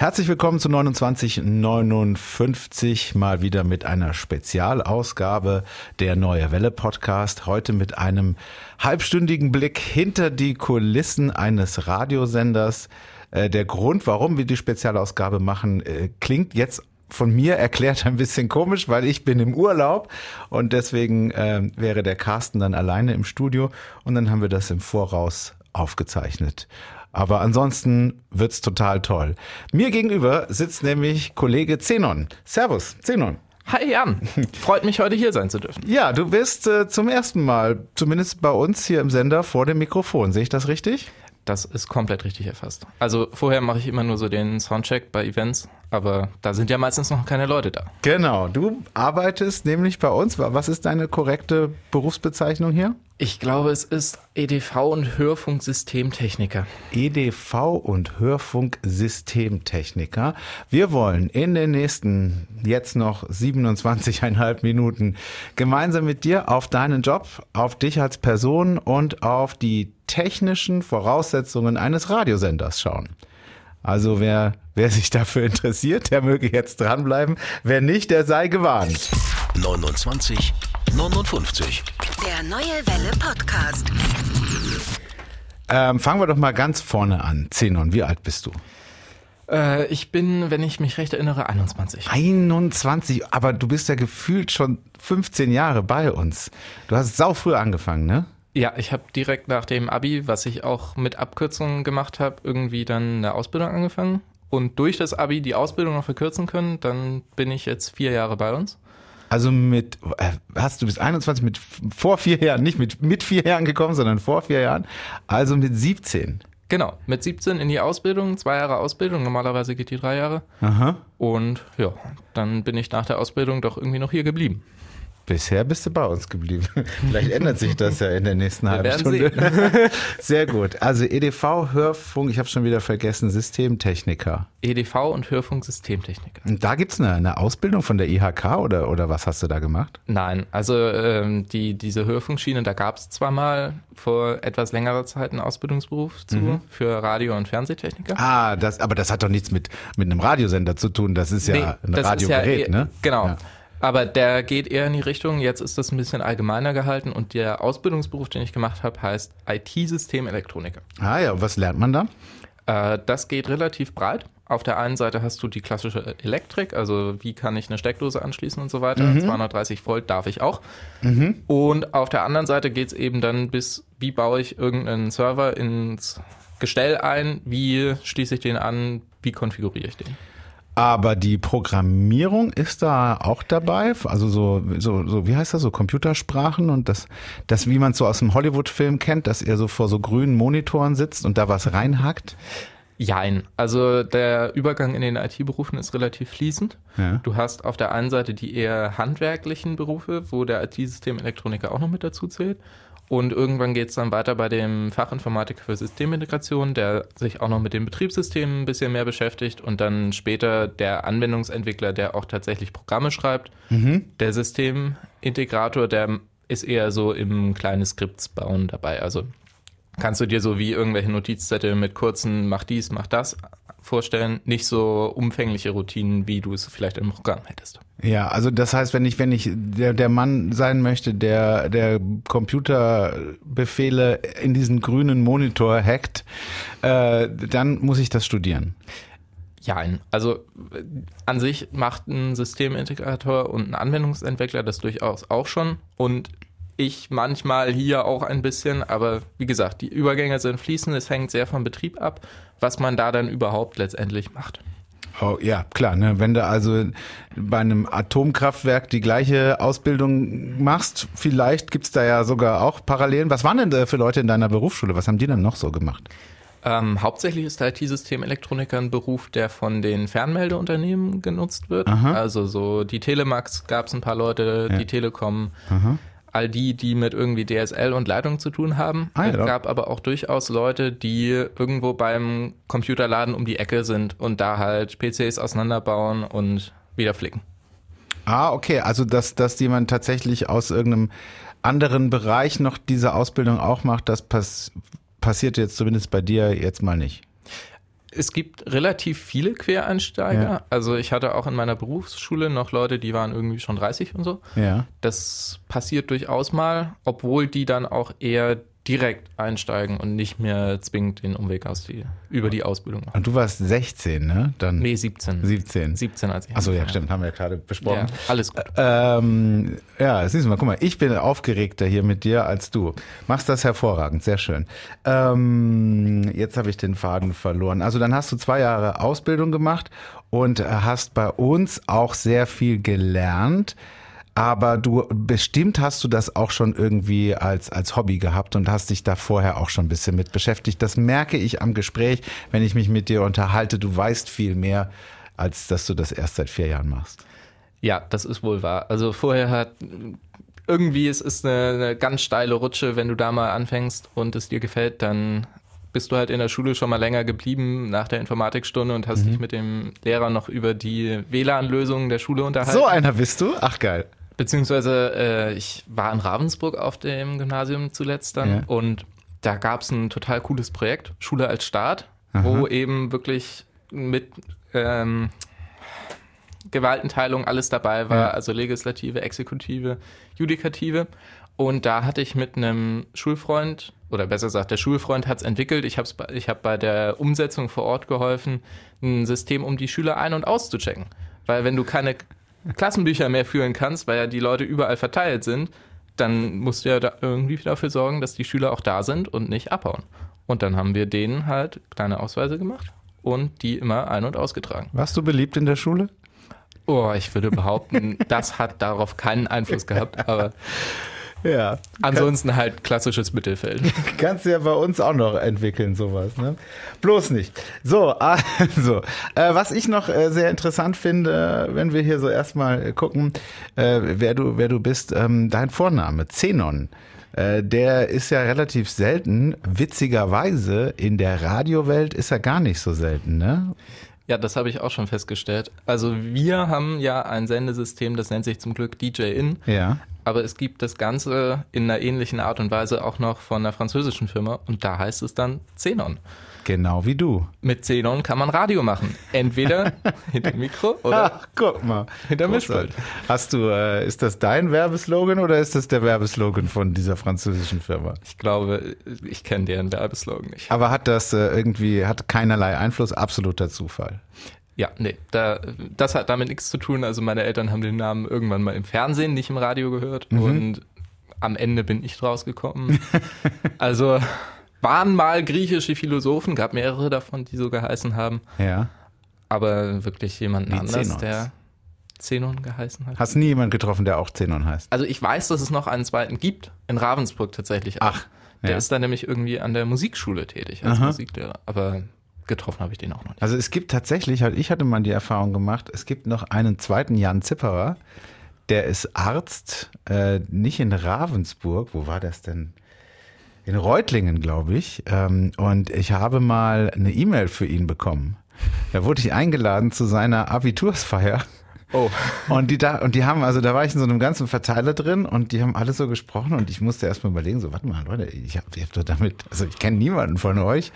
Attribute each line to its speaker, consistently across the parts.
Speaker 1: Herzlich willkommen zu 2959, mal wieder mit einer Spezialausgabe der Neue Welle Podcast. Heute mit einem halbstündigen Blick hinter die Kulissen eines Radiosenders. Äh, der Grund, warum wir die Spezialausgabe machen, äh, klingt jetzt von mir erklärt ein bisschen komisch, weil ich bin im Urlaub und deswegen äh, wäre der Carsten dann alleine im Studio und dann haben wir das im Voraus aufgezeichnet. Aber ansonsten wird's total toll. Mir gegenüber sitzt nämlich Kollege Zenon. Servus, Zenon.
Speaker 2: Hi Jan, freut mich heute hier sein zu dürfen.
Speaker 1: Ja, du bist äh, zum ersten Mal, zumindest bei uns hier im Sender, vor dem Mikrofon. Sehe ich das richtig?
Speaker 2: Das ist komplett richtig erfasst. Also vorher mache ich immer nur so den Soundcheck bei Events, aber da sind ja meistens noch keine Leute da.
Speaker 1: Genau, du arbeitest nämlich bei uns. Was ist deine korrekte Berufsbezeichnung hier?
Speaker 2: Ich glaube, es ist EDV und Hörfunksystemtechniker.
Speaker 1: EDV und Hörfunksystemtechniker. Wir wollen in den nächsten jetzt noch 27,5 Minuten gemeinsam mit dir auf deinen Job, auf dich als Person und auf die technischen Voraussetzungen eines Radiosenders schauen. Also wer, wer sich dafür interessiert, der möge jetzt dranbleiben. Wer nicht, der sei gewarnt.
Speaker 3: 29 59.
Speaker 4: Der Neue Welle Podcast.
Speaker 1: Ähm, fangen wir doch mal ganz vorne an. Zenon, wie alt bist du?
Speaker 2: Äh, ich bin, wenn ich mich recht erinnere, 21.
Speaker 1: 21, aber du bist ja gefühlt schon 15 Jahre bei uns. Du hast sau früh angefangen, ne?
Speaker 2: Ja, ich habe direkt nach dem Abi, was ich auch mit Abkürzungen gemacht habe, irgendwie dann eine Ausbildung angefangen und durch das Abi die Ausbildung noch verkürzen können. Dann bin ich jetzt vier Jahre bei uns.
Speaker 1: Also mit, äh, hast du bis 21 mit vor vier Jahren, nicht mit, mit vier Jahren gekommen, sondern vor vier Jahren, also mit 17.
Speaker 2: Genau, mit 17 in die Ausbildung, zwei Jahre Ausbildung, normalerweise geht die drei Jahre.
Speaker 1: Aha.
Speaker 2: Und ja, dann bin ich nach der Ausbildung doch irgendwie noch hier geblieben.
Speaker 1: Bisher bist du bei uns geblieben. Vielleicht ändert sich das ja in der nächsten halben Stunde. Sehr gut. Also EDV, Hörfunk, ich habe schon wieder vergessen, Systemtechniker.
Speaker 2: EDV und Hörfunk-Systemtechniker.
Speaker 1: Und da gibt's eine, eine Ausbildung von der IHK oder, oder was hast du da gemacht?
Speaker 2: Nein, also ähm, die, diese Hörfunkschiene, da gab es zwar mal vor etwas längerer Zeit einen Ausbildungsberuf zu mhm. für Radio- und Fernsehtechniker.
Speaker 1: Ah, das, aber das hat doch nichts mit, mit einem Radiosender zu tun. Das ist ja nee, ein Radiogerät, ja,
Speaker 2: ne? Genau. Ja. Aber der geht eher in die Richtung, jetzt ist das ein bisschen allgemeiner gehalten und der Ausbildungsberuf, den ich gemacht habe, heißt IT-Systemelektroniker.
Speaker 1: Ah ja, was lernt man da?
Speaker 2: Äh, das geht relativ breit. Auf der einen Seite hast du die klassische Elektrik, also wie kann ich eine Steckdose anschließen und so weiter. Mhm. 230 Volt darf ich auch. Mhm. Und auf der anderen Seite geht es eben dann bis, wie baue ich irgendeinen Server ins Gestell ein, wie schließe ich den an, wie konfiguriere ich den.
Speaker 1: Aber die Programmierung ist da auch dabei, also so, so, so wie heißt das, so Computersprachen und das, das wie man es so aus dem Hollywood-Film kennt, dass er so vor so grünen Monitoren sitzt und da was reinhackt.
Speaker 2: Jein. Also der Übergang in den IT-Berufen ist relativ fließend. Ja. Du hast auf der einen Seite die eher handwerklichen Berufe, wo der IT-Systemelektroniker auch noch mit dazu zählt. Und irgendwann geht es dann weiter bei dem Fachinformatiker für Systemintegration, der sich auch noch mit den Betriebssystemen ein bisschen mehr beschäftigt. Und dann später der Anwendungsentwickler, der auch tatsächlich Programme schreibt. Mhm. Der Systemintegrator, der ist eher so im kleinen Skripts bauen dabei. Also kannst du dir so wie irgendwelche Notizzettel mit kurzen mach dies, mach das vorstellen, nicht so umfängliche Routinen, wie du es vielleicht im Programm hättest.
Speaker 1: Ja, also das heißt, wenn ich, wenn ich der, der Mann sein möchte, der, der Computerbefehle in diesen grünen Monitor hackt, äh, dann muss ich das studieren.
Speaker 2: Ja, also an sich macht ein Systemintegrator und ein Anwendungsentwickler das durchaus auch schon. Und ich manchmal hier auch ein bisschen, aber wie gesagt, die Übergänge sind fließend, es hängt sehr vom Betrieb ab, was man da dann überhaupt letztendlich macht.
Speaker 1: Oh, ja, klar. Ne? Wenn du also bei einem Atomkraftwerk die gleiche Ausbildung machst, vielleicht gibt's da ja sogar auch Parallelen. Was waren denn da für Leute in deiner Berufsschule? Was haben die denn noch so gemacht?
Speaker 2: Ähm, hauptsächlich ist der IT-Systemelektroniker ein Beruf, der von den Fernmeldeunternehmen genutzt wird. Aha. Also so die Telemax gab es ein paar Leute, ja. die Telekom. Aha all die, die mit irgendwie DSL und Leitung zu tun haben. Ah, ja, es gab aber auch durchaus Leute, die irgendwo beim Computerladen um die Ecke sind und da halt PCs auseinanderbauen und wieder flicken.
Speaker 1: Ah, okay. Also, dass, dass jemand tatsächlich aus irgendeinem anderen Bereich noch diese Ausbildung auch macht, das pass passiert jetzt zumindest bei dir jetzt mal nicht.
Speaker 2: Es gibt relativ viele Quereinsteiger.
Speaker 1: Ja.
Speaker 2: Also ich hatte auch in meiner Berufsschule noch Leute, die waren irgendwie schon 30 und so.
Speaker 1: Ja.
Speaker 2: Das passiert durchaus mal, obwohl die dann auch eher direkt einsteigen und nicht mehr zwingend den Umweg aus die, über die Ausbildung machen.
Speaker 1: Und du warst 16, ne? Dann
Speaker 2: Nee, 17.
Speaker 1: 17.
Speaker 2: 17, als ich
Speaker 1: Achso, ja, stimmt, haben wir ja gerade besprochen.
Speaker 2: Ja, alles gut.
Speaker 1: Ähm, ja, siehst du mal, guck mal, ich bin aufgeregter hier mit dir als du. Machst das hervorragend, sehr schön. Ähm, jetzt habe ich den Faden verloren. Also dann hast du zwei Jahre Ausbildung gemacht und hast bei uns auch sehr viel gelernt. Aber du bestimmt hast du das auch schon irgendwie als, als Hobby gehabt und hast dich da vorher auch schon ein bisschen mit beschäftigt. Das merke ich am Gespräch, wenn ich mich mit dir unterhalte. Du weißt viel mehr, als dass du das erst seit vier Jahren machst.
Speaker 2: Ja, das ist wohl wahr. Also vorher hat irgendwie es ist eine, eine ganz steile Rutsche, wenn du da mal anfängst und es dir gefällt, dann bist du halt in der Schule schon mal länger geblieben nach der Informatikstunde und hast dich mit dem Lehrer noch über die WLAN-Lösungen der Schule unterhalten.
Speaker 1: So einer bist du? Ach geil.
Speaker 2: Beziehungsweise äh, ich war in Ravensburg auf dem Gymnasium zuletzt dann
Speaker 1: Ja.
Speaker 2: und da gab es ein total cooles Projekt, Schule als Staat, wo eben wirklich mit ähm, Gewaltenteilung alles dabei war,
Speaker 1: Ja.
Speaker 2: also Legislative, Exekutive, Judikative. Und da hatte ich mit einem Schulfreund, oder besser gesagt, der Schulfreund hat es entwickelt. Ich habe ich hab bei der Umsetzung vor Ort geholfen, ein System, um die Schüler ein- und auszuchecken. Weil wenn du keine Klassenbücher mehr führen kannst, weil ja die Leute überall verteilt sind, dann musst du ja da irgendwie dafür sorgen, dass die Schüler auch da sind und nicht abhauen. Und dann haben wir denen halt kleine Ausweise gemacht und die immer ein- und ausgetragen.
Speaker 1: Warst du beliebt in der Schule?
Speaker 2: Oh, ich würde behaupten, das hat darauf keinen Einfluss gehabt, aber
Speaker 1: Ja.
Speaker 2: ansonsten halt klassisches Mittelfeld.
Speaker 1: Kannst du ja bei uns auch noch entwickeln, sowas, ne? Bloß nicht. So, also, äh, was ich noch äh, sehr interessant finde, wenn wir hier so erstmal gucken, äh, wer du, wer du bist, ähm, dein Vorname, Zenon. Äh, der ist ja relativ selten. Witzigerweise in der Radiowelt ist er gar nicht so selten, ne?
Speaker 2: Ja, das habe ich auch schon festgestellt. Also wir haben ja ein Sendesystem, das nennt sich zum Glück DJ-In.
Speaker 1: Ja.
Speaker 2: Aber es gibt das Ganze in einer ähnlichen Art und Weise auch noch von einer französischen Firma und da heißt es dann Xenon.
Speaker 1: Genau wie du.
Speaker 2: Mit Xenon kann man Radio machen. Entweder hinter dem Mikro oder
Speaker 1: Ach, guck mal.
Speaker 2: Hinterm
Speaker 1: Großartig. Hast du, äh, ist das dein Werbeslogan oder ist das der Werbeslogan von dieser französischen Firma?
Speaker 2: ich glaube, ich kenne deren Werbeslogan nicht.
Speaker 1: Aber hat das äh, irgendwie, hat keinerlei Einfluss, absoluter Zufall.
Speaker 2: Ja, nee, da, das hat damit nichts zu tun. Also meine Eltern haben den Namen irgendwann mal im Fernsehen, nicht im Radio gehört und am Ende bin ich rausgekommen. also waren mal griechische Philosophen, gab mehrere davon, die so geheißen haben,
Speaker 1: Ja.
Speaker 2: aber wirklich jemanden
Speaker 1: Wie
Speaker 2: anders,
Speaker 1: Zenons.
Speaker 2: der Zenon geheißen hat.
Speaker 1: Hast nie jemand getroffen, der auch Zenon heißt?
Speaker 2: Also ich weiß, dass es noch einen zweiten gibt, in Ravensburg tatsächlich. auch.
Speaker 1: Ach,
Speaker 2: Der
Speaker 1: ja.
Speaker 2: ist da nämlich irgendwie an der Musikschule tätig als
Speaker 1: Aha.
Speaker 2: Musiklehrer, aber getroffen habe ich den auch noch nicht.
Speaker 1: Also es gibt tatsächlich, halt, ich hatte mal die Erfahrung gemacht, es gibt noch einen zweiten Jan Zipperer, der ist Arzt, äh, nicht in Ravensburg, wo war das denn? In Reutlingen, glaube ich. Ähm, und ich habe mal eine E-Mail für ihn bekommen. Da wurde ich eingeladen zu seiner Abitursfeier.
Speaker 2: Oh.
Speaker 1: Und die da, und die haben, also da war ich in so einem ganzen Verteiler drin und die haben alle so gesprochen und ich musste erst mal überlegen, so, warte mal, Leute, ich hab, ich hab doch damit, also ich kenne niemanden von euch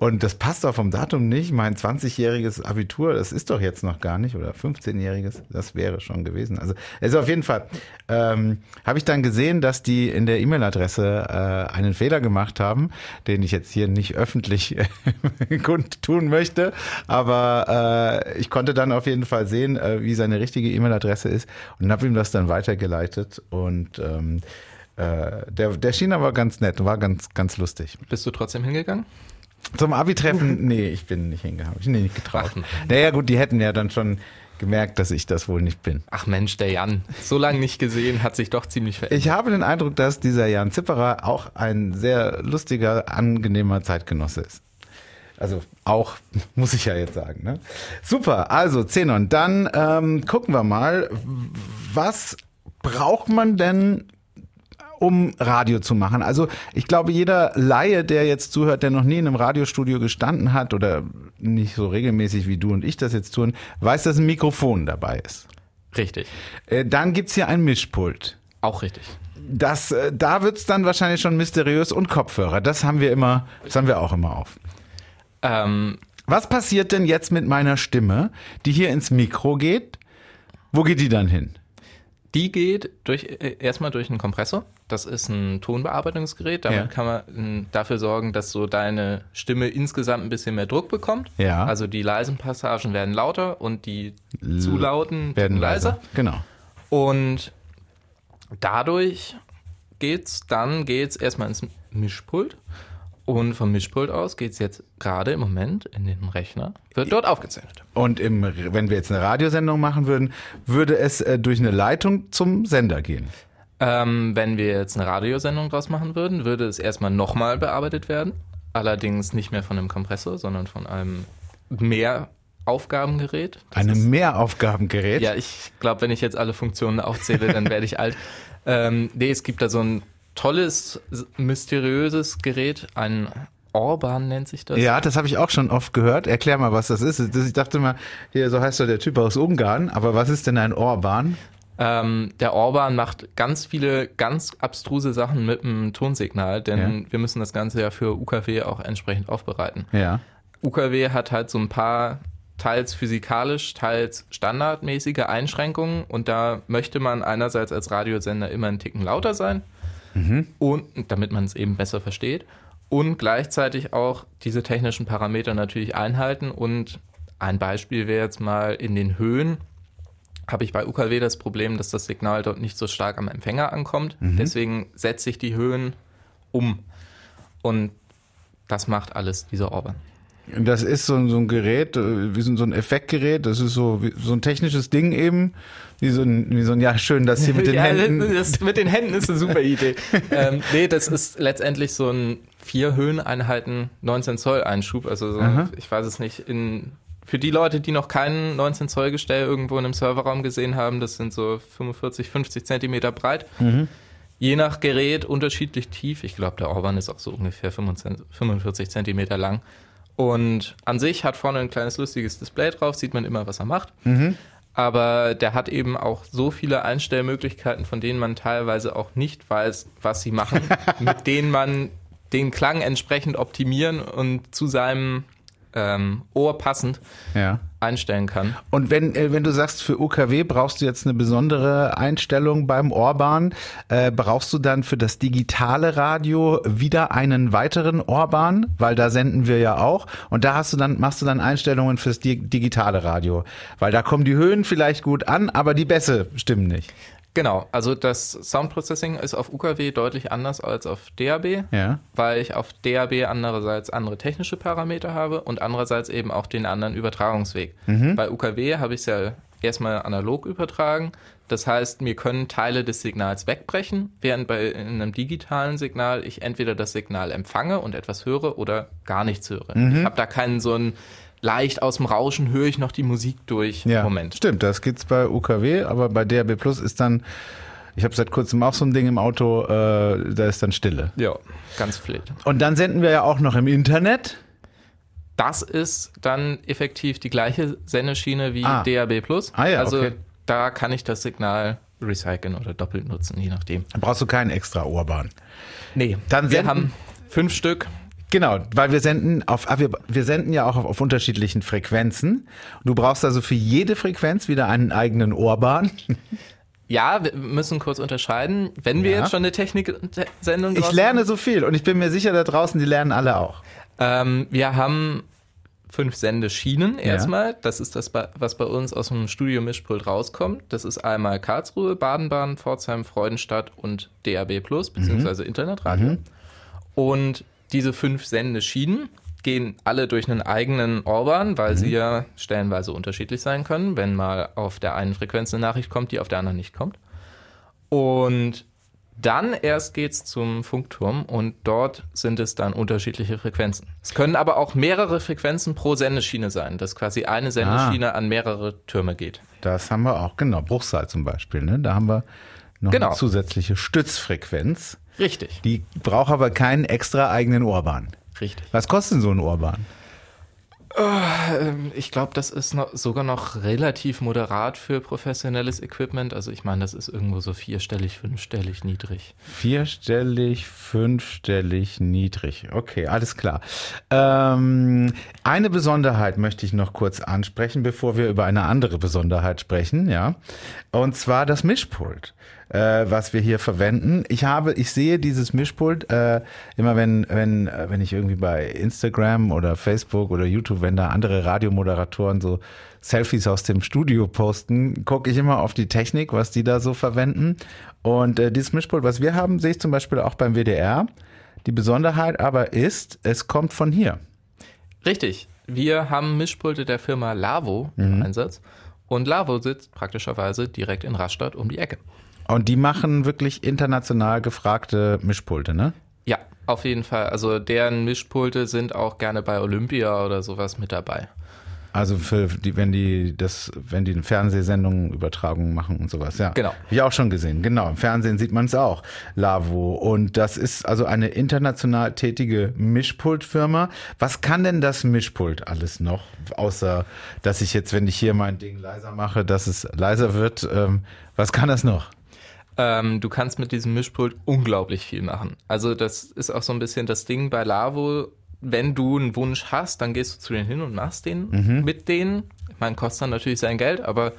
Speaker 1: und das passt doch vom Datum nicht. Mein 20-jähriges Abitur, das ist doch jetzt noch gar nicht, oder 15-jähriges, das wäre schon gewesen. Also, also auf jeden Fall ähm, habe ich dann gesehen, dass die in der E-Mail-Adresse äh, einen Fehler gemacht haben, den ich jetzt hier nicht öffentlich kundtun möchte, aber äh, ich konnte dann auf jeden Fall sehen, äh, wie seine richtige E-Mail-Adresse ist und habe ihm das dann weitergeleitet und ähm, äh, der, der schien aber ganz nett und war ganz, ganz lustig.
Speaker 2: Bist du trotzdem hingegangen?
Speaker 1: Zum Abi-Treffen, nee, ich bin nicht hingehauen. Ich bin nicht getraut.
Speaker 2: Ach.
Speaker 1: Naja, gut, die hätten ja dann schon gemerkt, dass ich das wohl nicht bin.
Speaker 2: Ach Mensch, der Jan, so lange nicht gesehen, hat sich doch ziemlich verändert.
Speaker 1: Ich habe den Eindruck, dass dieser Jan Zipperer auch ein sehr lustiger, angenehmer Zeitgenosse ist. Also auch, muss ich ja jetzt sagen. Ne? Super, also Zenon, dann ähm, gucken wir mal, was braucht man denn, um Radio zu machen? Also ich glaube, jeder Laie, der jetzt zuhört, der noch nie in einem Radiostudio gestanden hat oder nicht so regelmäßig wie du und ich das jetzt tun, weiß, dass ein Mikrofon dabei ist.
Speaker 2: Richtig.
Speaker 1: Äh, dann gibt's hier ein Mischpult.
Speaker 2: Auch richtig.
Speaker 1: Das, äh, da wird's dann wahrscheinlich schon mysteriös und Kopfhörer. Das haben wir immer, das haben wir auch immer auf.
Speaker 2: Ähm,
Speaker 1: Was passiert denn jetzt mit meiner Stimme, die hier ins Mikro geht? Wo geht die dann hin?
Speaker 2: Die geht durch, äh, erstmal durch einen Kompressor. Das ist ein Tonbearbeitungsgerät. Damit
Speaker 1: Ja.
Speaker 2: kann man ähm, dafür sorgen, dass so deine Stimme insgesamt ein bisschen mehr Druck bekommt.
Speaker 1: Ja.
Speaker 2: Also die leisen Passagen werden lauter und die zu lauten
Speaker 1: Werden
Speaker 2: leiser.
Speaker 1: leiser. Genau.
Speaker 2: Und dadurch geht's, dann geht's erstmal ins Mischpult. Und vom Mischpult aus geht's jetzt gerade im Moment in den Rechner, wird dort aufgezeichnet.
Speaker 1: Und im, wenn wir jetzt eine Radiosendung machen würden, würde es äh, durch eine Leitung zum Sender gehen.
Speaker 2: Ähm, wenn wir jetzt eine Radiosendung draus machen würden, würde es erstmal nochmal bearbeitet werden. Allerdings nicht mehr von einem Kompressor, sondern von einem Mehraufgabengerät. Das
Speaker 1: Einem Mehraufgabengerät.
Speaker 2: Ja, ich glaube, wenn ich jetzt alle Funktionen aufzähle, dann werde ich alt. Ähm, nee, es gibt da so ein tolles, mysteriöses Gerät, ein Orban nennt sich das.
Speaker 1: Ja, das habe ich auch schon oft gehört. Erklär mal, was das ist. Ich dachte mal, hier, so heißt doch der Typ aus Ungarn. Aber was ist denn ein Orban?
Speaker 2: Ähm, der Orban macht ganz viele ganz abstruse Sachen mit dem Tonsignal, denn wir müssen das Ganze ja für UKW auch entsprechend aufbereiten.
Speaker 1: Ja.
Speaker 2: UKW hat halt so ein paar teils physikalisch, teils standardmäßige Einschränkungen und da möchte man einerseits als Radiosender immer einen Ticken lauter sein und damit man es eben besser versteht und gleichzeitig auch diese technischen Parameter natürlich einhalten und ein Beispiel wäre jetzt mal in den Höhen habe ich bei UKW das Problem, dass das Signal dort nicht so stark am Empfänger ankommt. Deswegen setze ich die Höhen um. Und das macht alles dieser Orban.
Speaker 1: Das ist so, ein- so ein Gerät, äh, wie so, ein- Effektgerät. Das ist so, wie, so ein technisches Ding eben. Wie so ein, wie so ein, ja, schön, das hier mit den
Speaker 2: ja,
Speaker 1: Händen.
Speaker 2: Das, das mit den Händen ist eine super Idee. ähm, nee, das ist letztendlich so ein vier Höheneinheiten 19 Zoll Einschub. Also so, ich weiß es nicht, in, für die Leute, die noch keinen 19 Zoll Gestell irgendwo in einem Serverraum gesehen haben, das sind so 45, 50 Zentimeter breit.
Speaker 1: Mhm.
Speaker 2: Je nach Gerät unterschiedlich tief. Ich glaube, der Orban ist auch so ungefähr 25, 45 Zentimeter lang. Und an sich hat vorne ein kleines lustiges Display drauf, sieht man immer, was er macht. Aber der hat eben auch so viele Einstellmöglichkeiten, von denen man teilweise auch nicht weiß, was sie machen, mit denen man den Klang entsprechend optimieren und zu seinem ähm, Ohr passend
Speaker 1: Ja.
Speaker 2: Einstellen kann.
Speaker 1: Und wenn, äh, wenn du sagst, für UKW brauchst du jetzt eine besondere Einstellung beim Orban, äh, brauchst du dann für das digitale Radio wieder einen weiteren Orban? Weil da senden wir ja auch. Und da hast du dann, machst du dann Einstellungen fürs di digitale Radio. Weil da kommen die Höhen vielleicht gut an, aber die Bässe stimmen nicht.
Speaker 2: Genau, also das Soundprocessing ist auf UKW deutlich anders als auf DAB,
Speaker 1: Ja.
Speaker 2: weil ich auf DAB andererseits andere technische Parameter habe und andererseits eben auch den anderen Übertragungsweg. Bei UKW habe ich es ja erstmal analog übertragen. Das heißt, mir können Teile des Signals wegbrechen, während bei in einem digitalen Signal ich entweder das Signal empfange und etwas höre oder gar nichts höre. Ich habe da keinen so einen leicht aus dem Rauschen höre ich noch die Musik durch
Speaker 1: Ja,
Speaker 2: Moment.
Speaker 1: stimmt, das gibt's bei UKW, aber bei DAB Plus ist dann, ich habe seit kurzem auch so ein Ding im Auto, äh, da ist dann Stille.
Speaker 2: Ja, ganz flit.
Speaker 1: Und dann senden wir ja auch noch im Internet.
Speaker 2: Das ist dann effektiv die gleiche Sendeschiene wie
Speaker 1: Ah.
Speaker 2: DAB+.
Speaker 1: Ah ja,
Speaker 2: also
Speaker 1: okay.
Speaker 2: da kann ich das Signal recyceln oder doppelt nutzen, je nachdem.
Speaker 1: Da brauchst du keinen extra Orban.
Speaker 2: Nee,
Speaker 1: Dann
Speaker 2: wir haben fünf Stück.
Speaker 1: Genau, weil wir senden auf, ah, wir, wir senden ja auch auf, auf unterschiedlichen Frequenzen. Du brauchst also für jede Frequenz wieder einen eigenen Orban.
Speaker 2: Ja, wir müssen kurz unterscheiden. Wenn wir
Speaker 1: Ja.
Speaker 2: jetzt schon eine Technik-Sendung
Speaker 1: Ich
Speaker 2: draus
Speaker 1: lerne so viel und ich bin mir sicher, da draußen, die lernen alle auch.
Speaker 2: Ähm, wir haben fünf Sendeschienen erstmal. Das ist das, was bei uns aus dem Studio Mischpult rauskommt. Das ist einmal Karlsruhe, Baden-Baden, Pforzheim, Freudenstadt und DAB Plus, beziehungsweise Internetradio. Und diese fünf Sendeschienen gehen alle durch einen eigenen Orban, weil sie ja stellenweise unterschiedlich sein können, wenn mal auf der einen Frequenz eine Nachricht kommt, die auf der anderen nicht kommt. Und dann erst geht's zum Funkturm und dort sind es dann unterschiedliche Frequenzen. Es können aber auch mehrere Frequenzen pro Sendeschiene sein, dass quasi eine Sendeschiene an mehrere Türme geht.
Speaker 1: Das haben wir auch, genau. Bruchsal zum Beispiel, ne? Da haben wir noch
Speaker 2: Genau.
Speaker 1: eine zusätzliche Stützfrequenz.
Speaker 2: Richtig.
Speaker 1: Die braucht aber keinen extra eigenen Orban.
Speaker 2: Richtig.
Speaker 1: Was kostet denn so ein Orban?
Speaker 2: Ähm, ich glaube, das ist noch, sogar noch relativ moderat für professionelles Equipment. Also ich meine, das ist irgendwo so vierstellig, fünfstellig, niedrig.
Speaker 1: Vierstellig, fünfstellig, niedrig. Okay, alles klar. Ähm, eine Besonderheit möchte ich noch kurz ansprechen, bevor wir über eine andere Besonderheit sprechen, ja. Und zwar das Mischpult äh, was wir hier verwenden. Ich habe, ich sehe dieses Mischpult äh, immer, wenn wenn äh, wenn ich irgendwie bei Instagram oder Facebook oder YouTube, wenn da andere Radiomoderatoren so Selfies aus dem Studio posten, gucke ich immer auf die Technik, was die da so verwenden. Und äh, dieses Mischpult, was wir haben, sehe ich zum Beispiel auch beim WDR. Die Besonderheit aber ist, es kommt von hier.
Speaker 2: Richtig. Wir haben Mischpulte der Firma Lavo im mhm. Einsatz. Und Lavo sitzt praktischerweise direkt in Rastatt um die Ecke.
Speaker 1: Und die machen wirklich international gefragte Mischpulte, ne?
Speaker 2: Ja, auf jeden Fall. Also deren Mischpulte sind auch gerne bei Olympia oder sowas mit dabei.
Speaker 1: Also für die, wenn die das, wenn die Fernsehsendungen, Übertragungen machen und sowas, ja.
Speaker 2: Genau.
Speaker 1: Hab ich auch schon gesehen. Genau. Im Fernsehen sieht man es auch. Lavo. Und das ist also eine international tätige Mischpultfirma. Was kann denn das Mischpult alles noch? Außer, dass ich jetzt, wenn ich hier mein Ding leiser mache, dass es leiser wird. Ähm, was kann das noch?
Speaker 2: Ähm, du kannst mit diesem Mischpult unglaublich viel machen. Also das ist auch so ein bisschen das Ding bei Lavo. Wenn du einen Wunsch hast, dann gehst du zu denen hin und machst den mhm. mit denen. Ich meine, kostet dann natürlich sein Geld, aber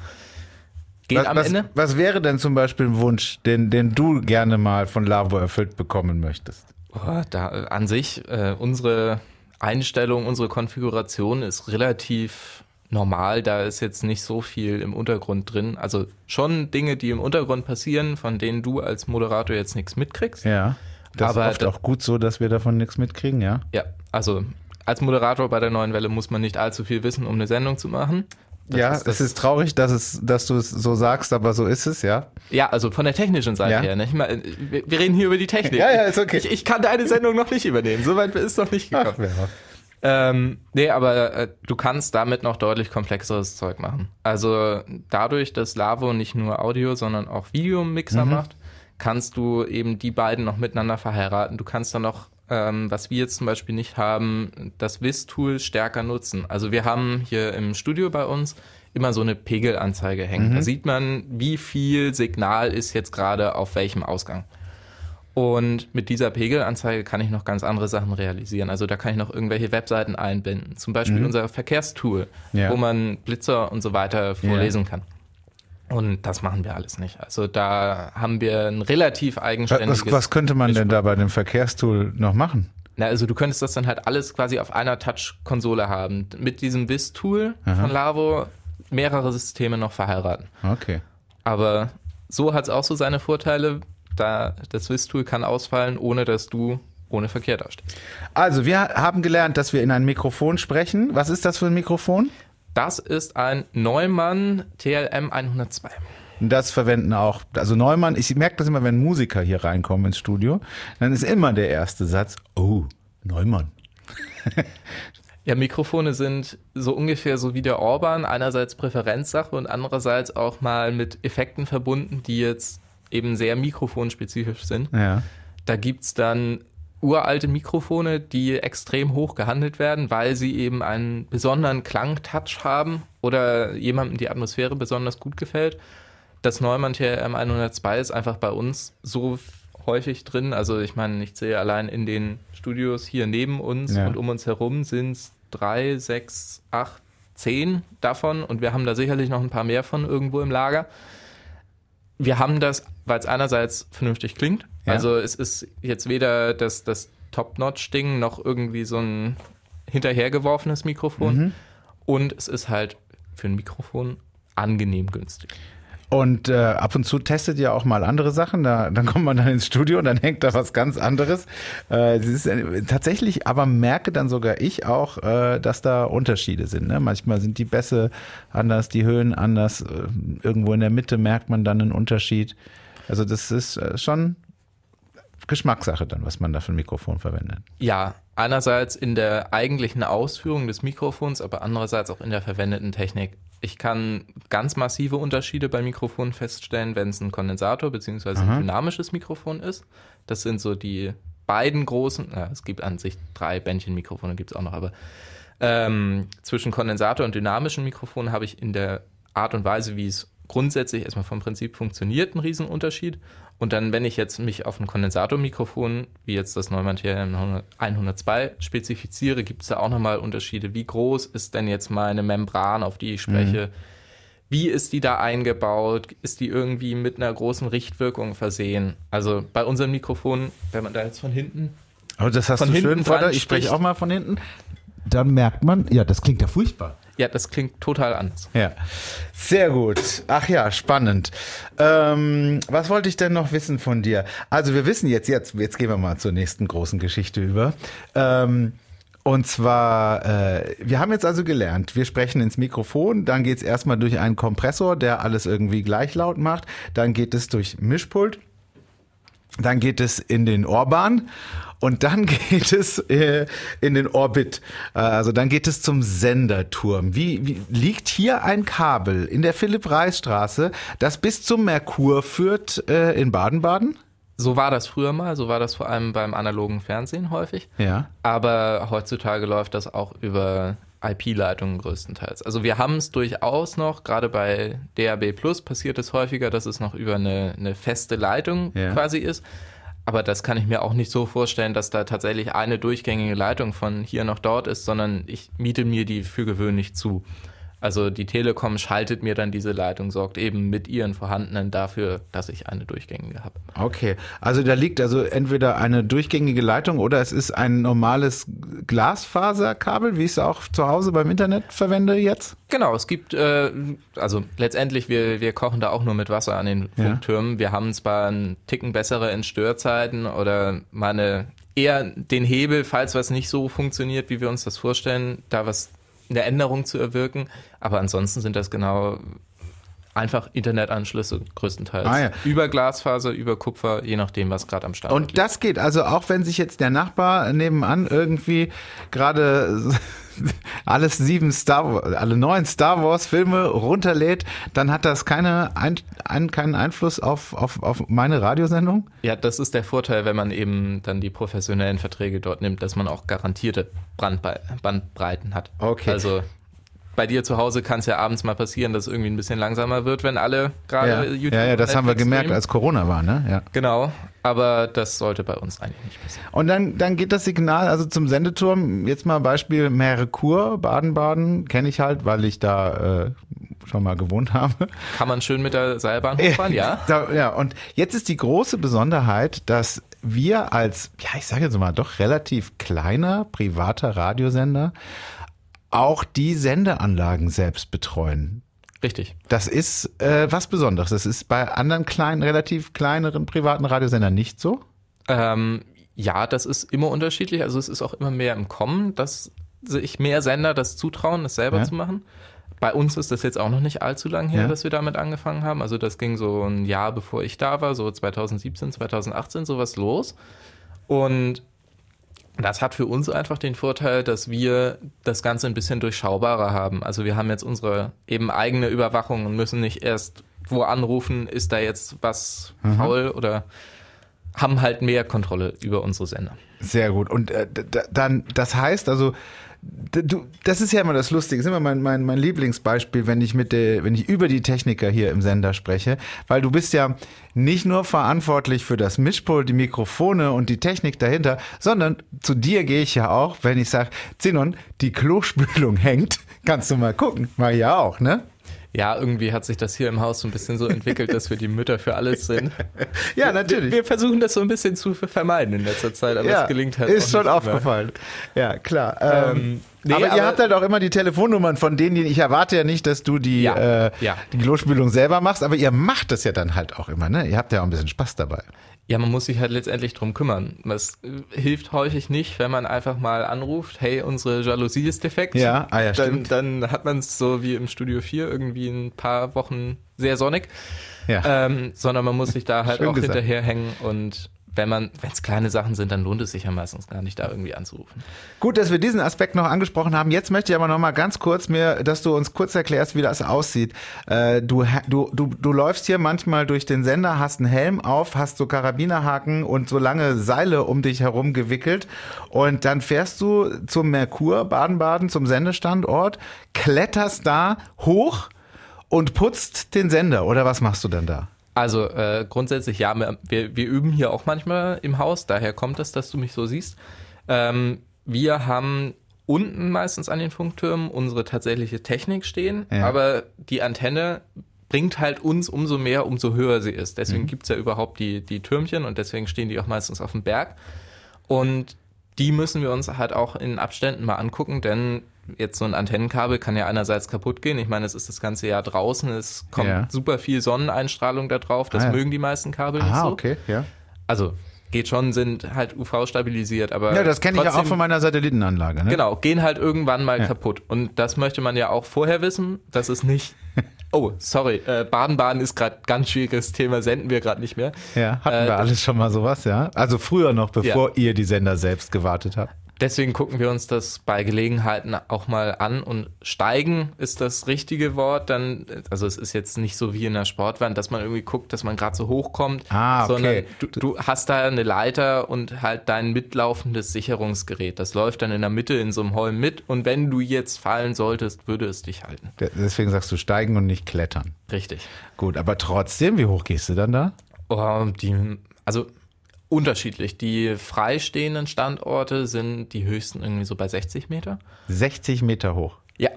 Speaker 2: geht
Speaker 1: was,
Speaker 2: am
Speaker 1: was,
Speaker 2: Ende.
Speaker 1: Was wäre denn zum Beispiel ein Wunsch, den, den du gerne mal von Lavo erfüllt bekommen möchtest?
Speaker 2: Oh, da, an sich, äh, unsere Einstellung, unsere Konfiguration ist relativ normal, da ist jetzt nicht so viel im Untergrund drin. Also schon Dinge, die im Untergrund passieren, von denen du als Moderator jetzt nichts mitkriegst.
Speaker 1: Ja. Das aber ist oft auch gut so, dass wir davon nichts mitkriegen, ja?
Speaker 2: Ja, also als Moderator bei der neuen Welle muss man nicht allzu viel wissen, um eine Sendung zu machen.
Speaker 1: Das ja, ist, es ist traurig, dass, es, dass du es so sagst, aber so ist es, ja.
Speaker 2: Ja, also von der technischen Seite ja. her. Ne? Ich mein, wir, wir, reden hier über die Technik.
Speaker 1: ja, ja, ist okay.
Speaker 2: Ich, ich kann deine Sendung noch nicht übernehmen. Soweit ist es noch nicht gekommen. Ach, ähm, nee, aber äh, du kannst damit noch deutlich komplexeres Zeug machen. Also dadurch, dass Lavo nicht nur Audio, sondern auch Videomixer mhm. macht, kannst du eben die beiden noch miteinander verheiraten. Du kannst dann noch, ähm, was wir jetzt zum Beispiel nicht haben, das WIS-Tool stärker nutzen. Also wir haben hier im Studio bei uns immer so eine Pegelanzeige hängen. Mhm. Da sieht man, wie viel Signal ist jetzt gerade auf welchem Ausgang. Und mit dieser Pegelanzeige kann ich noch ganz andere Sachen realisieren. Also da kann ich noch irgendwelche Webseiten einbinden. Zum Beispiel mhm. unser Verkehrstool, ja. wo man Blitzer und so weiter vorlesen ja. kann. Und das machen wir alles nicht. Also da haben wir ein relativ eigenständiges.
Speaker 1: Was, was könnte man denn da bei dem Verkehrstool noch machen?
Speaker 2: Na, also du könntest das dann halt alles quasi auf einer Touch-Konsole haben. Mit diesem BIS-Tool von Lavo mehrere Systeme noch verheiraten.
Speaker 1: Okay.
Speaker 2: Aber so hat es auch so seine Vorteile da das Swiss-Tool kann ausfallen, ohne dass du ohne Verkehr dastehst.
Speaker 1: Also, wir haben gelernt, dass wir in ein Mikrofon sprechen. Was ist das für ein Mikrofon?
Speaker 2: Das ist ein Neumann TLM 102.
Speaker 1: Das verwenden auch, also Neumann, ich merke das immer, wenn Musiker hier reinkommen ins Studio, dann ist immer der erste Satz, oh, Neumann.
Speaker 2: ja, Mikrofone sind so ungefähr so wie der Orban, einerseits Präferenzsache und andererseits auch mal mit Effekten verbunden, die jetzt eben sehr mikrofonspezifisch sind.
Speaker 1: Ja.
Speaker 2: Da gibt es dann uralte Mikrofone, die extrem hoch gehandelt werden, weil sie eben einen besonderen Klangtouch haben oder jemandem die Atmosphäre besonders gut gefällt. Das Neumann TRM 102 ist einfach bei uns so häufig drin. Also ich meine, ich sehe allein in den Studios hier neben uns ja. und um uns herum sind es drei, sechs, acht, zehn davon und wir haben da sicherlich noch ein paar mehr von irgendwo im Lager wir haben das, weil es einerseits vernünftig klingt. Ja. Also es ist jetzt weder das, das Top-Notch-Ding noch irgendwie so ein hinterhergeworfenes Mikrofon. Mhm. Und es ist halt für ein Mikrofon angenehm günstig.
Speaker 1: Und äh, ab und zu testet ihr auch mal andere Sachen. Da, dann kommt man dann ins Studio und dann hängt da was ganz anderes. Äh, es ist äh, tatsächlich, aber merke dann sogar ich auch, äh, dass da Unterschiede sind. Ne? Manchmal sind die Bässe anders, die Höhen anders. Äh, irgendwo in der Mitte merkt man dann einen Unterschied. Also das ist äh, schon Geschmackssache dann, was man da für ein Mikrofon verwendet.
Speaker 2: Ja, einerseits in der eigentlichen Ausführung des Mikrofons, aber andererseits auch in der verwendeten Technik. Ich kann ganz massive Unterschiede beim Mikrofon feststellen, wenn es ein Kondensator bzw. ein dynamisches Mikrofon ist. Das sind so die beiden großen, ja, es gibt an sich drei Bändchenmikrofone, gibt es auch noch, aber Ähm, zwischen Kondensator und dynamischen Mikrofonen habe ich in der Art und Weise, wie es grundsätzlich erstmal vom Prinzip funktioniert, einen Riesenunterschied. Und dann, wenn ich jetzt mich auf ein Kondensatormikrofon, wie jetzt das Neumann TRM 102, spezifiziere, gibt es da auch nochmal Unterschiede. Wie groß ist denn jetzt meine Membran, auf die ich spreche? Mhm. Wie ist die da eingebaut? Ist die irgendwie mit einer großen Richtwirkung versehen? Also bei unserem Mikrofon, wenn man da jetzt von hinten.
Speaker 1: Aber das hast du schön, Vater. Ich spreche auch mal von hinten. Dann merkt man, ja, das klingt ja furchtbar.
Speaker 2: Ja, das klingt total anders.
Speaker 1: Ja, sehr gut. Ach ja, spannend. Ähm, was wollte ich denn noch wissen von dir? Also wir wissen jetzt, jetzt, jetzt gehen wir mal zur nächsten großen Geschichte über. Ähm, und zwar, äh, wir haben jetzt also gelernt, wir sprechen ins Mikrofon, dann geht es erstmal durch einen Kompressor, der alles irgendwie gleich laut macht, dann geht es durch Mischpult, dann geht es in den Ohrbahn und dann geht es äh, in den Orbit. Äh, also dann geht es zum Senderturm. Wie, wie liegt hier ein Kabel in der Philipp-Reis-Straße, das bis zum Merkur führt äh, in Baden-Baden?
Speaker 2: So war das früher mal, so war das vor allem beim analogen Fernsehen häufig.
Speaker 1: Ja.
Speaker 2: Aber heutzutage läuft das auch über IP-Leitungen größtenteils. Also wir haben es durchaus noch, gerade bei DAB Plus passiert es häufiger, dass es noch über eine, eine feste Leitung ja. quasi ist. Aber das kann ich mir auch nicht so vorstellen, dass da tatsächlich eine durchgängige Leitung von hier nach dort ist, sondern ich miete mir die für gewöhnlich zu. Also die Telekom schaltet mir dann diese Leitung, sorgt eben mit ihren vorhandenen dafür, dass ich eine durchgängige habe.
Speaker 1: Okay, also da liegt also entweder eine durchgängige Leitung oder es ist ein normales Glasfaserkabel, wie ich es auch zu Hause beim Internet verwende jetzt?
Speaker 2: Genau, es gibt, äh, also letztendlich, wir, wir kochen da auch nur mit Wasser an den Funktürmen. Ja. Wir haben zwar einen Ticken bessere in Störzeiten oder meine eher den Hebel, falls was nicht so funktioniert, wie wir uns das vorstellen, da was eine Änderung zu erwirken. Aber ansonsten sind das genau einfach Internetanschlüsse größtenteils. Ah, ja. Über Glasfaser, über Kupfer, je nachdem, was gerade am Start ist.
Speaker 1: Und das geht also auch, wenn sich jetzt der Nachbar nebenan irgendwie gerade alles sieben Star alle neun Star Wars Filme runterlädt, dann hat das keine ein, ein, keinen Einfluss auf, auf, auf meine Radiosendung?
Speaker 2: Ja, das ist der Vorteil, wenn man eben dann die professionellen Verträge dort nimmt, dass man auch garantierte Bandbreiten hat.
Speaker 1: Okay.
Speaker 2: Also bei dir zu Hause kann es ja abends mal passieren, dass es irgendwie ein bisschen langsamer wird, wenn alle gerade
Speaker 1: ja. YouTube. Ja, ja, das haben wir gemerkt, streamen. als Corona war, ne? Ja.
Speaker 2: Genau, aber das sollte bei uns eigentlich nicht passieren.
Speaker 1: Und dann, dann geht das Signal also zum Sendeturm. Jetzt mal Beispiel Merkur, Baden-Baden, kenne ich halt, weil ich da äh, schon mal gewohnt habe.
Speaker 2: Kann man schön mit der Seilbahn hochfahren, ja?
Speaker 1: Da, ja, und jetzt ist die große Besonderheit, dass wir als, ja, ich sage jetzt mal, doch relativ kleiner privater Radiosender auch die Sendeanlagen selbst betreuen.
Speaker 2: Richtig.
Speaker 1: Das ist äh, was Besonderes. Das ist bei anderen kleinen, relativ kleineren privaten Radiosendern nicht so?
Speaker 2: Ähm, ja, das ist immer unterschiedlich. Also es ist auch immer mehr im Kommen, dass sich mehr Sender das zutrauen, das selber ja. zu machen. Bei uns ist das jetzt auch noch nicht allzu lang her, ja. dass wir damit angefangen haben. Also das ging so ein Jahr bevor ich da war, so 2017, 2018 sowas los. Und das hat für uns einfach den Vorteil, dass wir das Ganze ein bisschen durchschaubarer haben. Also wir haben jetzt unsere eben eigene Überwachung und müssen nicht erst wo anrufen, ist da jetzt was mhm. faul oder haben halt mehr Kontrolle über unsere Sender.
Speaker 1: Sehr gut. Und äh, dann, das heißt also, du, das ist ja immer das Lustige, das ist immer mein, mein, mein Lieblingsbeispiel, wenn ich mit der, wenn ich über die Techniker hier im Sender spreche, weil du bist ja nicht nur verantwortlich für das Mischpult, die Mikrofone und die Technik dahinter, sondern zu dir gehe ich ja auch, wenn ich sage, Zinon, die Klospülung hängt, kannst du mal gucken, mach ich ja auch, ne?
Speaker 2: Ja, irgendwie hat sich das hier im Haus so ein bisschen so entwickelt, dass wir die Mütter für alles sind.
Speaker 1: ja, natürlich.
Speaker 2: Wir, wir, versuchen das so ein bisschen zu vermeiden in letzter Zeit, aber ja, es gelingt halt.
Speaker 1: Ist schon aufgefallen. Ja, klar. Ähm, ähm, nee, aber, aber, ihr habt halt auch immer die Telefonnummern von denen, die ich erwarte ja nicht, dass du die, ja, äh, ja. die Klospülung selber machst, aber ihr macht das ja dann halt auch immer, ne? Ihr habt ja auch ein bisschen Spaß dabei.
Speaker 2: Ja, man muss sich halt letztendlich drum kümmern. Das äh, hilft häufig nicht, wenn man einfach mal anruft, hey, unsere Jalousie ist defekt.
Speaker 1: Ja, ah, ja
Speaker 2: dann, stimmt. Dann hat man es so wie im Studio 4 irgendwie ein paar Wochen sehr sonnig. Ja. Ähm, sondern man muss sich da halt auch gesagt. hinterherhängen und wenn man, wenn es kleine Sachen sind, dann lohnt es sich ja meistens gar nicht, da irgendwie anzurufen.
Speaker 1: Gut, dass wir diesen Aspekt noch angesprochen haben. Jetzt möchte ich aber noch mal ganz kurz mir, dass du uns kurz erklärst, wie das aussieht. Äh, du, du, du, du läufst hier manchmal durch den Sender, hast einen Helm auf, hast so Karabinerhaken und so lange Seile um dich herum gewickelt und dann fährst du zum Merkur, Baden-Baden, zum Sendestandort, kletterst da hoch und putzt den Sender oder was machst du dann da?
Speaker 2: Also äh, grundsätzlich ja, wir, wir üben hier auch manchmal im Haus, daher kommt es, dass du mich so siehst. Ähm, wir haben unten meistens an den Funktürmen unsere tatsächliche Technik stehen, ja. aber die Antenne bringt halt uns umso mehr, umso höher sie ist. Deswegen mhm. gibt's ja überhaupt die, die Türmchen und deswegen stehen die auch meistens auf dem Berg. Und die müssen wir uns halt auch in Abständen mal angucken, denn jetzt so ein Antennenkabel kann ja einerseits kaputt gehen. Ich meine, es ist das ganze Jahr draußen, es kommt ja. super viel Sonneneinstrahlung da drauf. Das ah, ja. mögen die meisten Kabel
Speaker 1: ah,
Speaker 2: nicht so.
Speaker 1: okay, ja.
Speaker 2: Also geht schon, sind halt UV-stabilisiert, aber.
Speaker 1: Ja, das kenne ich ja auch von meiner Satellitenanlage. Ne?
Speaker 2: Genau, gehen halt irgendwann mal ja. kaputt. Und das möchte man ja auch vorher wissen, dass es nicht. Oh, sorry, äh, Baden-Baden ist gerade ganz schwieriges Thema, senden wir gerade nicht mehr.
Speaker 1: Ja, hatten äh, wir alles schon mal sowas, ja? Also früher noch, bevor ja. ihr die Sender selbst gewartet habt.
Speaker 2: Deswegen gucken wir uns das bei Gelegenheiten auch mal an und steigen ist das richtige Wort. Dann, also es ist jetzt nicht so wie in der Sportwand, dass man irgendwie guckt, dass man gerade so hochkommt,
Speaker 1: ah, okay. sondern
Speaker 2: du, du, hast da eine Leiter und halt dein mitlaufendes Sicherungsgerät. Das läuft dann in der Mitte in so einem Holm mit und wenn du jetzt fallen solltest, würde es dich halten.
Speaker 1: Deswegen sagst du steigen und nicht klettern.
Speaker 2: Richtig.
Speaker 1: Gut, aber trotzdem, wie hoch gehst du dann da?
Speaker 2: Oh, die, also unterschiedlich. Die freistehenden Standorte sind die höchsten irgendwie so bei 60 Meter.
Speaker 1: 60 Meter hoch?
Speaker 2: Ja,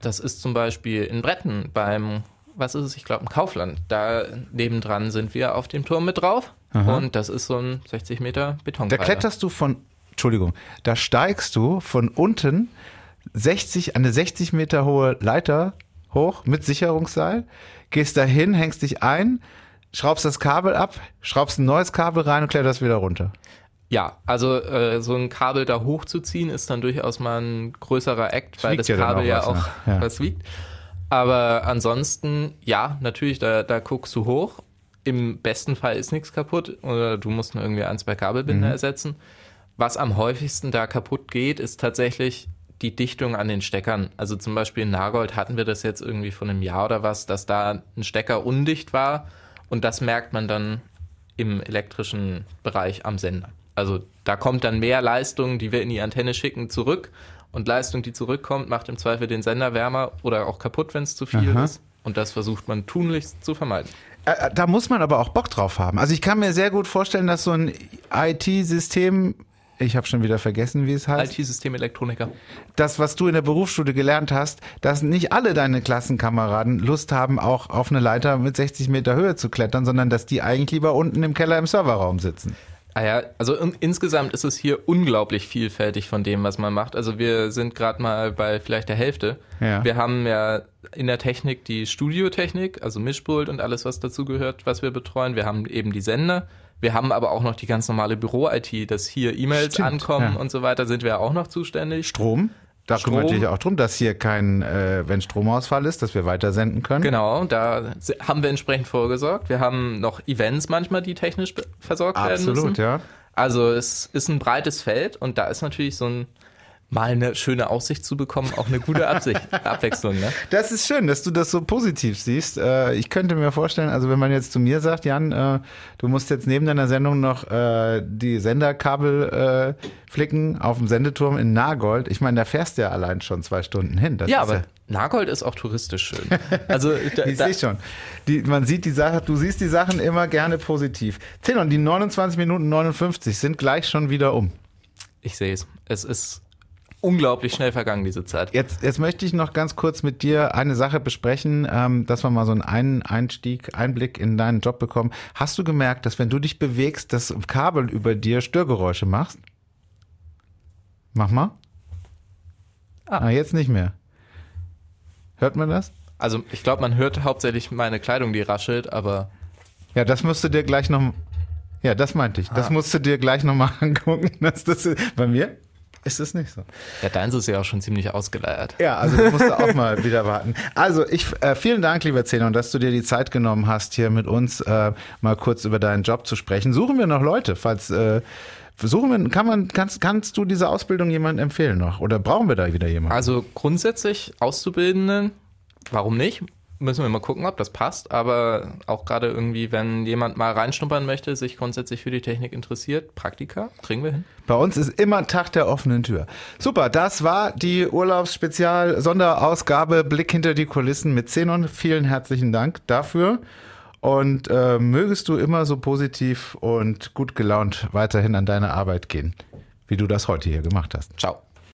Speaker 2: das ist zum Beispiel in Bretten beim, was ist es, ich glaube im Kaufland. Da nebendran sind wir auf dem Turm mit drauf Aha. und das ist so ein 60 Meter Beton.
Speaker 1: Da kletterst du von, Entschuldigung, da steigst du von unten 60, eine 60 Meter hohe Leiter hoch mit Sicherungsseil, gehst dahin, hängst dich ein, schraubst das Kabel ab, schraubst ein neues Kabel rein und kletterst wieder runter.
Speaker 2: Ja, also äh, so ein Kabel da hochzuziehen ist dann durchaus mal ein größerer Act, weil das ja Kabel ja auch ja. was wiegt. Aber ansonsten, ja, natürlich, da, da guckst du hoch. Im besten Fall ist nichts kaputt oder du musst nur irgendwie ein, zwei Kabelbinder mhm. ersetzen. Was am häufigsten da kaputt geht, ist tatsächlich die Dichtung an den Steckern. Also zum Beispiel in Nagold hatten wir das jetzt irgendwie von einem Jahr oder was, dass da ein Stecker undicht war und das merkt man dann im elektrischen Bereich am Sender. Also da kommt dann mehr Leistung, die wir in die Antenne schicken, zurück. Und Leistung, die zurückkommt, macht im Zweifel den Sender wärmer oder auch kaputt, wenn es zu viel Aha. ist. Und das versucht man tunlichst zu vermeiden.
Speaker 1: Äh, äh, da muss man aber auch Bock drauf haben. Also ich kann mir sehr gut vorstellen, dass so ein IT-System ich habe schon wieder vergessen, wie es heißt.
Speaker 2: IT-Systemelektroniker.
Speaker 1: Das, was du in der Berufsschule gelernt hast, dass nicht alle deine Klassenkameraden Lust haben, auch auf eine Leiter mit 60 Meter Höhe zu klettern, sondern dass die eigentlich lieber unten im Keller im Serverraum sitzen.
Speaker 2: Ah ja, also in, insgesamt ist es hier unglaublich vielfältig von dem, was man macht. Also wir sind gerade mal bei vielleicht der Hälfte. Ja. Wir haben ja in der Technik die Studiotechnik, also Mischpult und alles, was dazu gehört, was wir betreuen. Wir haben eben die Sender. Wir haben aber auch noch die ganz normale Büro-IT, dass hier E-Mails ankommen ja. und so weiter, sind wir auch noch zuständig.
Speaker 1: Strom? Da Strom. kümmert dich auch drum, dass hier kein, äh, wenn Stromausfall ist, dass wir weitersenden können.
Speaker 2: Genau, da haben wir entsprechend vorgesorgt. Wir haben noch Events manchmal, die technisch versorgt
Speaker 1: Absolut,
Speaker 2: werden müssen.
Speaker 1: Absolut, ja.
Speaker 2: Also es ist ein breites Feld und da ist natürlich so ein mal eine schöne Aussicht zu bekommen, auch eine gute Absicht, Abwechslung. Ne?
Speaker 1: Das ist schön, dass du das so positiv siehst. Äh, ich könnte mir vorstellen, also wenn man jetzt zu mir sagt, Jan, äh, du musst jetzt neben deiner Sendung noch äh, die Senderkabel flicken auf dem Sendeturm in Nagold. Ich meine, da fährst du ja allein schon zwei Stunden hin.
Speaker 2: Das ja, aber ja Nagold ist auch touristisch schön.
Speaker 1: Also da, ich sehe schon. Die, man sieht die Sache, du siehst die Sachen immer gerne positiv. Zenon, die 29 Minuten 59 sind gleich schon wieder um.
Speaker 2: Ich sehe es. Es ist unglaublich schnell vergangen, diese Zeit.
Speaker 1: Jetzt, jetzt möchte ich noch ganz kurz mit dir eine Sache besprechen, ähm, dass wir mal so einen Einstieg, Einblick in deinen Job bekommen. Hast du gemerkt, dass wenn du dich bewegst, das Kabel über dir Störgeräusche machst? Mach mal. Ah, ah jetzt nicht mehr. Hört man das?
Speaker 2: Also ich glaube, man hört hauptsächlich meine Kleidung, die raschelt, aber.
Speaker 1: Ja, das musst du dir gleich noch. Ja, das meinte ich. Das ah. musst du dir gleich noch mal angucken. Dass das, bei mir? Ist es nicht so?
Speaker 2: Ja, deins ist ja auch schon ziemlich ausgeleiert.
Speaker 1: Ja, also du musst auch mal wieder warten. Also ich äh, vielen Dank, lieber Zenon, dass du dir die Zeit genommen hast, hier mit uns äh, mal kurz über deinen Job zu sprechen. Suchen wir noch Leute, falls äh, suchen wir, kann man, kannst, kannst du diese Ausbildung jemandem empfehlen noch? Oder brauchen wir da wieder jemanden?
Speaker 2: Also grundsätzlich Auszubildenden, warum nicht? Müssen wir mal gucken, ob das passt. Aber auch gerade irgendwie, wenn jemand mal reinschnuppern möchte, sich grundsätzlich für die Technik interessiert, Praktika, kriegen wir hin.
Speaker 1: Bei uns ist immer Tag der offenen Tür. Super, das war die Urlaubsspezial-Sonderausgabe Blick hinter die Kulissen mit Zenon. Vielen herzlichen Dank dafür. Und äh, mögest du immer so positiv und gut gelaunt weiterhin an deine Arbeit gehen, wie du das heute hier gemacht hast.
Speaker 2: Ciao.